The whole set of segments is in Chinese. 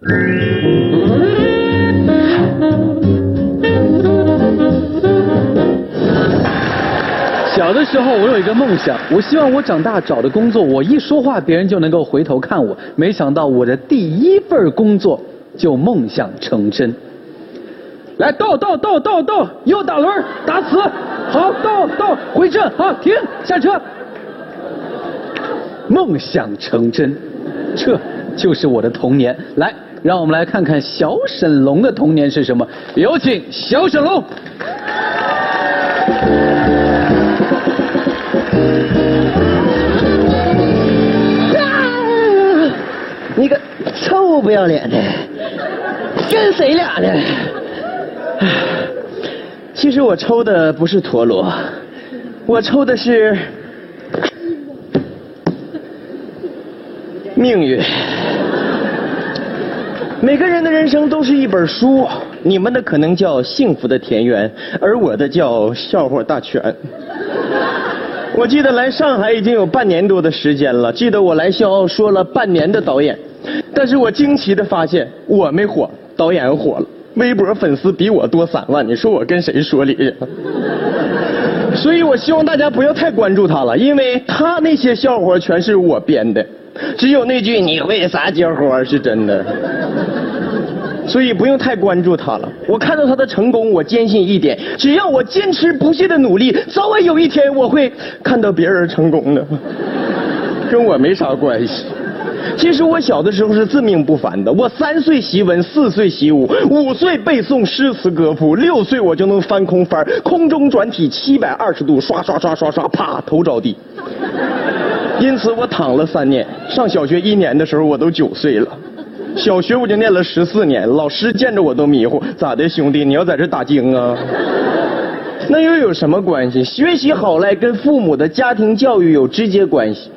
小的时候，我有一个梦想，我希望我长大找的工作，我一说话，别人就能够回头看我。没想到我的第一份工作就梦想成真。来，倒倒倒倒倒，右打轮，打死，好，倒倒回正，好，停，下车。梦想成真，这就是我的童年。来，让我们来看看小沈龙的童年是什么。有请小沈龙。你个臭不要脸的，跟谁俩呢？其实我抽的不是陀螺，我抽的是命运。每个人的人生都是一本书，你们的可能叫幸福的田园，而我的叫笑话大全。我记得来上海已经有半年多的时间了，记得我来笑傲说了半年的导演，但是我惊奇的发现我没火，导演火了，微博粉丝比我多三万，你说我跟谁说理？所以我希望大家不要太关注他了，因为他那些笑话全是我编的，只有那句你会撒娇花是真的。所以不用太关注他了。我看到他的成功，我坚信一点：只要我坚持不懈的努力，早晚有一天我会看到别人成功的，跟我没啥关系。其实我小的时候是自命不凡的，我三岁习文，四岁习武，五岁背诵诗词歌赋，六岁我就能翻空翻，空中转体七百二十度，刷刷刷刷刷，啪头着地。因此我躺了三年，上小学一年的时候我都九岁了。小学我就念了十四年，老师见着我都迷糊，咋的兄弟？你要在这打经啊？那又有什么关系？学习好赖跟父母的家庭教育有直接关系，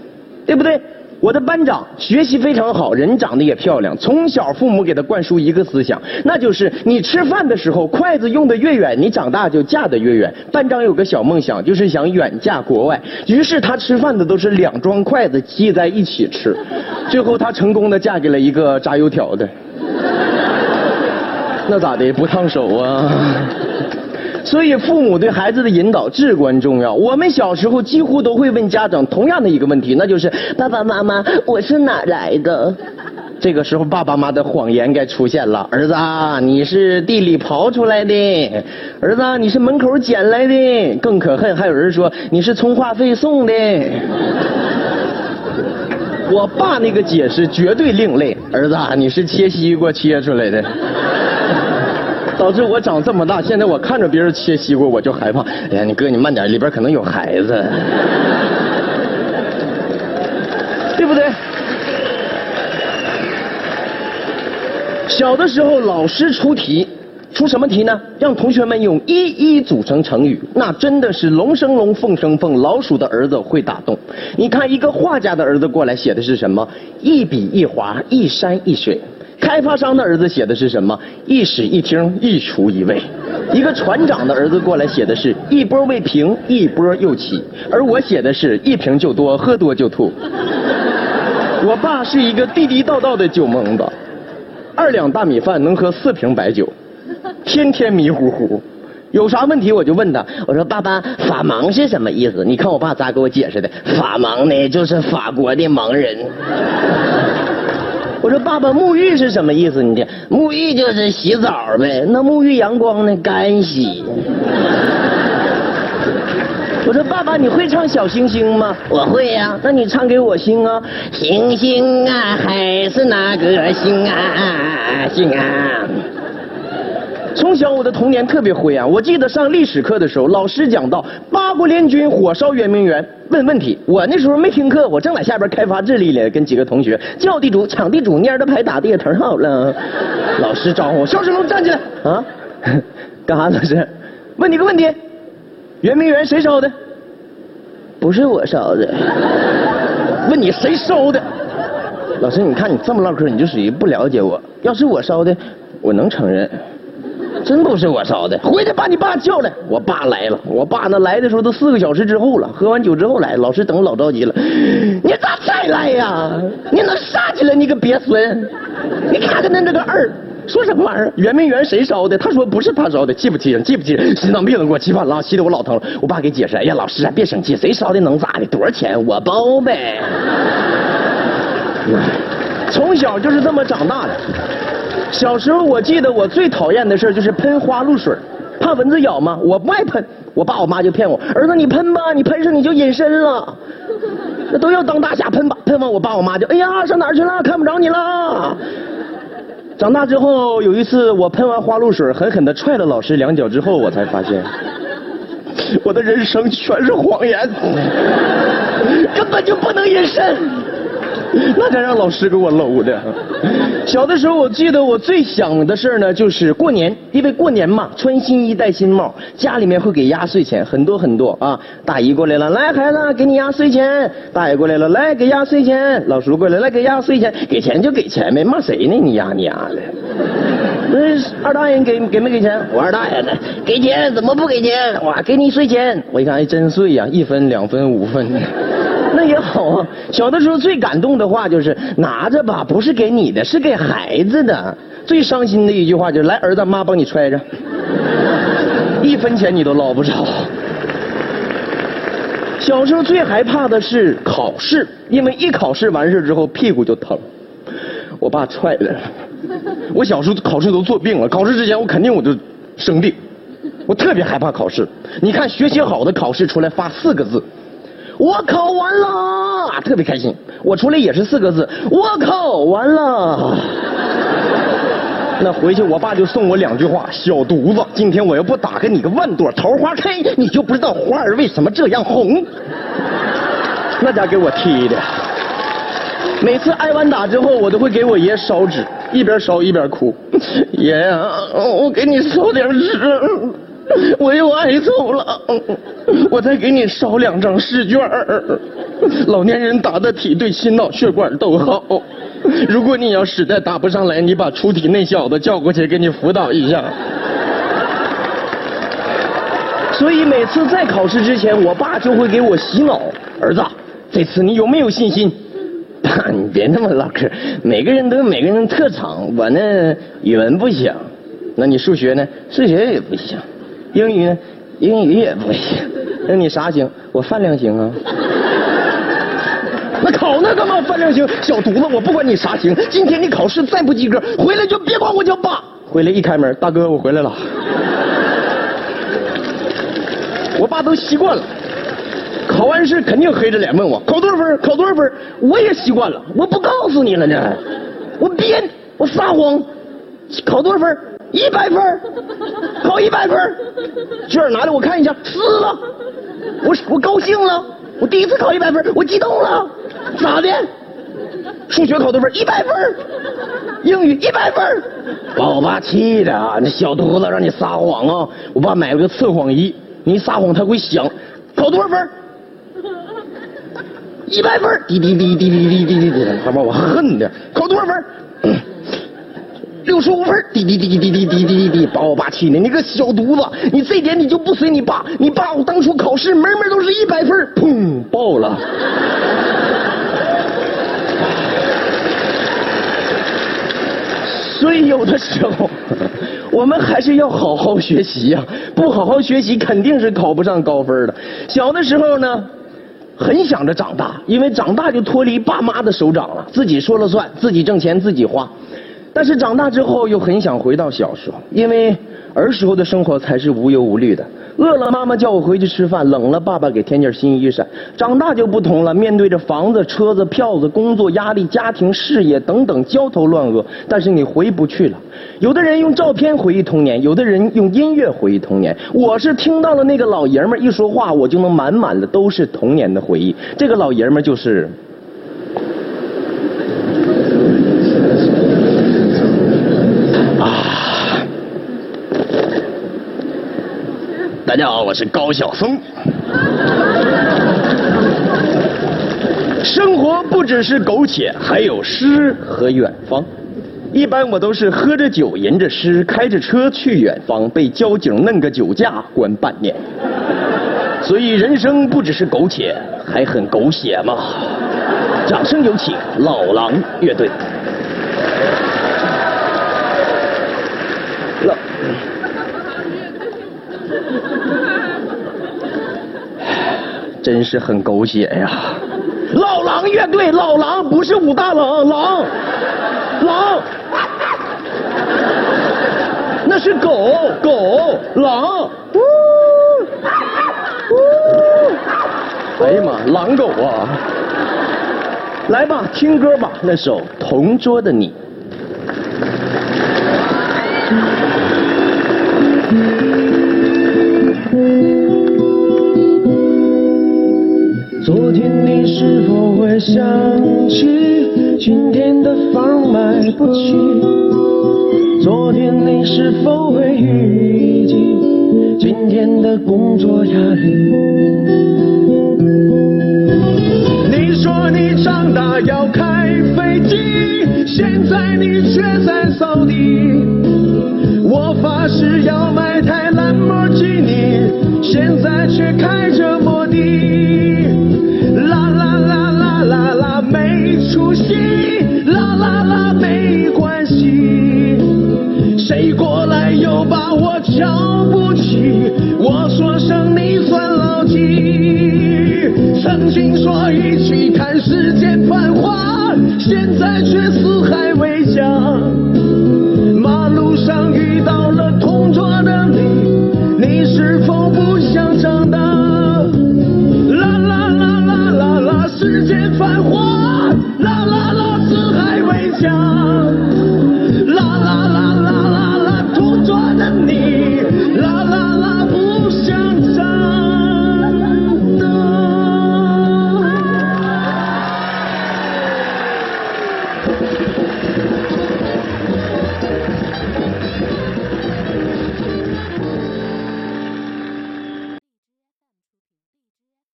对不对？我的班长学习非常好，人长得也漂亮。从小父母给他灌输一个思想，那就是你吃饭的时候筷子用的越远，你长大就嫁得越远。班长有个小梦想，就是想远嫁国外，于是他吃饭的都是两双筷子系在一起吃，最后他成功的嫁给了一个炸油条的。那咋的？不烫手啊？所以父母对孩子的引导至关重要。我们小时候几乎都会问家长同样的一个问题，那就是爸爸妈妈，我是哪来的？这个时候爸爸妈的谎言该出现了，儿子，你是地里刨出来的，儿子，你是门口捡来的。更可恨，还有人说你是充话费送的。我爸那个解释绝对另类，儿子，你是切西瓜切出来的。导致我长这么大，现在我看着别人切西瓜我就害怕。哎呀，你哥你慢点，里边可能有孩子，对不对？小的时候老师出题，出什么题呢？让同学们用一一组成成语，那真的是龙生龙，凤生凤，老鼠的儿子会打洞。你看一个画家的儿子过来写的是什么？一笔一划，一山一水。开发商的儿子写的是什么？一室一厅，一厨一卫。一个船长的儿子过来写的是一波未平，一波又起。而我写的是一瓶就多，喝多就吐。我爸是一个地地道道的酒蒙子，二两大米饭能喝四瓶白酒，天天迷糊糊。有啥问题我就问他，我说爸爸，法盲是什么意思？你看我爸咋给我解释的？法盲呢，就是法国的盲人。我说爸爸，沐浴是什么意思？你这沐浴就是洗澡呗。那沐浴阳光呢？干洗。我说爸爸，你会唱小星星吗？我会呀。那你唱给我听啊。星星啊，还是那个星啊，星啊。从小我的童年特别灰暗。我记得上历史课的时候，老师讲到八国联军火烧圆明园，问问题。我那时候没听课，我正在下边开发智力呢，跟几个同学叫地主抢地主，蔫的牌打的也忒好了。老师招呼我肖世龙站起来啊，干啥？老师，问你个问题，圆明园谁烧的？不是我烧的。问你谁烧的？老师，你看你这么唠嗑，你就属于不了解我。要是我烧的，我能承认。真不是我烧的，回去把你爸叫来。我爸来了，我爸那来的时候都四个小时之后了，喝完酒之后来，老师等老着急了。你咋才来呀？你能杀起来？你个鳖孙！你看看那那个二，说什么玩意儿？圆明园谁烧的？他说不是他烧的，气不气人？气不气人？心脏病都给我气犯了，气得我老疼了。我爸给解释，哎呀，老师啊，别生气，谁烧的能咋的？多少钱我包呗。从小就是这么长大的。小时候我记得我最讨厌的事就是喷花露水，怕蚊子咬嘛，我不爱喷。我爸我妈就骗我，儿子你喷吧，你喷上你就隐身了。那都要当大侠喷吧，喷完我爸我妈就哎呀上哪儿去了？看不着你了。长大之后有一次我喷完花露水，狠狠的踹了老师两脚之后，我才发现我的人生全是谎言，根本就不能隐身。那才让老师给我搂的。小的时候，我记得我最想的事儿呢，就是过年，因为过年嘛，穿新衣戴新帽，家里面会给压岁钱，很多很多啊。大姨过来了，来孩子，给你压岁钱。大爷过来了，来给压岁钱。老叔过来，来给压岁钱。给钱就给钱呗，骂谁呢？你压你压的。那二大爷给给没给钱？我二大爷呢？给钱怎么不给钱？我给你碎钱。我一看，哎，真碎呀，一分、两分、五分。那也好啊。小的时候最感动的话就是拿着吧，不是给你的，是给孩子的。最伤心的一句话就是来，儿子，妈帮你揣着，一分钱你都捞不着。小时候最害怕的是考试，因为一考试完事之后屁股就疼。我爸踹的。我小时候考试都做病了，考试之前我肯定我就生病。我特别害怕考试。你看学习好的考试出来发四个字。我考完了，特别开心。我出来也是四个字，我考完了。那回去我爸就送我两句话：小犊子，今天我要不打开你个万朵桃花开，你就不知道花儿为什么这样红。那家给我踢的。每次挨完打之后，我都会给我爷烧纸，一边烧一边哭。爷呀，我给你烧点纸。我又挨揍了，我再给你烧两张试卷老年人答的题对心脑血管都好。如果你要实在答不上来，你把出题那小子叫过去给你辅导一下。所以每次在考试之前，我爸就会给我洗脑：儿子，这次你有没有信心？爸，你别那么唠嗑。每个人都有每个人的特长，我呢语文不行，那你数学呢？数学也不行。英语呢？英语也不行。那你啥行？我饭量行啊。那考那干嘛？饭量行？小犊子，我不管你啥行。今天你考试再不及格，回来就别管我叫爸。回来一开门，大哥，我回来了。我爸都习惯了，考完试肯定黑着脸问我考多少分？考多少分？我也习惯了，我不告诉你了呢。我编，我撒谎。考多少分？一百分，考一百分，卷拿来我看一下，撕了，我我高兴了，我第一次考一百分，我激动了，咋的？数学考多少分？一百分，英语一百分，把我爸气的啊，那小犊子让你撒谎啊！我爸买了个测谎仪，你撒谎他会响，考多少分？一百分，滴滴滴滴滴滴滴滴，他把我恨的，考多少分？六十五分，滴滴滴滴滴滴滴滴滴，把我爸气的，你个小犊子，你这点你就不随你爸？你爸我当初考试门门都是一百分，砰爆了。所以有的时候，我们还是要好好学习呀，不好好学习肯定是考不上高分的。小的时候呢，很想着长大，因为长大就脱离爸妈的手掌了，自己说了算，自己挣钱自己花。但是长大之后又很想回到小时候，因为儿时候的生活才是无忧无虑的。饿了妈妈叫我回去吃饭，冷了爸爸给添件新衣裳。长大就不同了，面对着房子、车子、票子、工作压力、家庭、事业等等焦头烂额，但是你回不去了。有的人用照片回忆童年，有的人用音乐回忆童年。我是听到了那个老爷们一说话，我就能满满的都是童年的回忆。这个老爷们就是。大家好，我是高晓松。生活不只是苟且，还有诗和远方。一般我都是喝着酒，吟着诗，开着车去远方，被交警弄个酒驾关半年。所以人生不只是苟且，还很狗血嘛。掌声有请老狼乐队。真是很狗血呀！老狼乐队，老狼不是武大郎，狼，狼，那是狗狗狼。呜呜，哎呀妈，狼狗啊！来吧，听歌吧，那首《同桌的你》。天你是否会想起，今天的房买不起？昨天你是否会预计，今天的工作压力？你说你长大要开飞机，现在你却在扫地。我发誓要买台兰博基尼，现在却开着摩的。啦啦，没出息！啦啦啦，没关系。谁过来又把我瞧不起？我说声你算老几？曾经说一起看世间繁华，现在却四海为家。马路上遇到